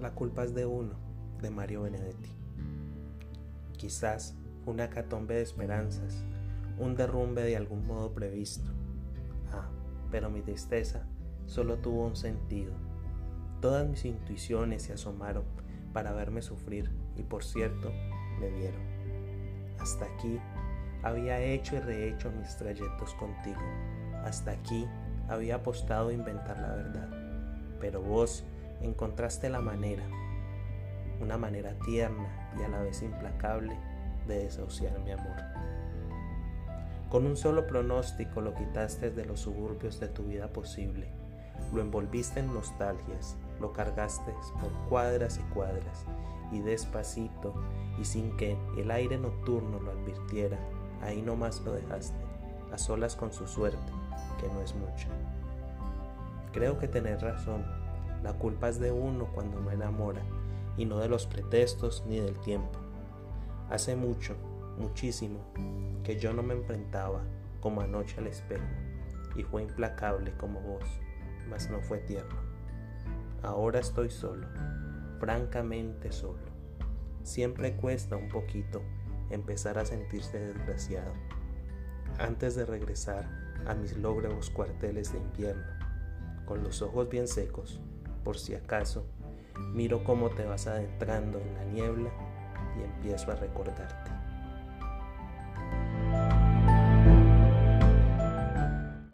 La culpa es de uno, de Mario Benedetti. Quizás una catombe de esperanzas, un derrumbe de algún modo previsto. Ah, pero mi tristeza solo tuvo un sentido. Todas mis intuiciones se asomaron para verme sufrir y por cierto, me vieron. Hasta aquí había hecho y rehecho mis trayectos contigo. Hasta aquí había apostado a inventar la verdad. Pero vos encontraste la manera, una manera tierna y a la vez implacable de desahuciar mi amor. Con un solo pronóstico lo quitaste de los suburbios de tu vida posible, lo envolviste en nostalgias, lo cargaste por cuadras y cuadras, y despacito, y sin que el aire nocturno lo advirtiera, ahí nomás lo dejaste, a solas con su suerte, que no es mucha. Creo que tenés razón, la culpa es de uno cuando no enamora, y no de los pretextos ni del tiempo. Hace mucho, muchísimo, que yo no me enfrentaba como anoche al espejo, y fue implacable como vos, mas no fue tierno. Ahora estoy solo, francamente solo. Siempre cuesta un poquito empezar a sentirse desgraciado. Antes de regresar a mis lóbregos cuarteles de invierno, con los ojos bien secos, por si acaso, miro cómo te vas adentrando en la niebla y empiezo a recordarte.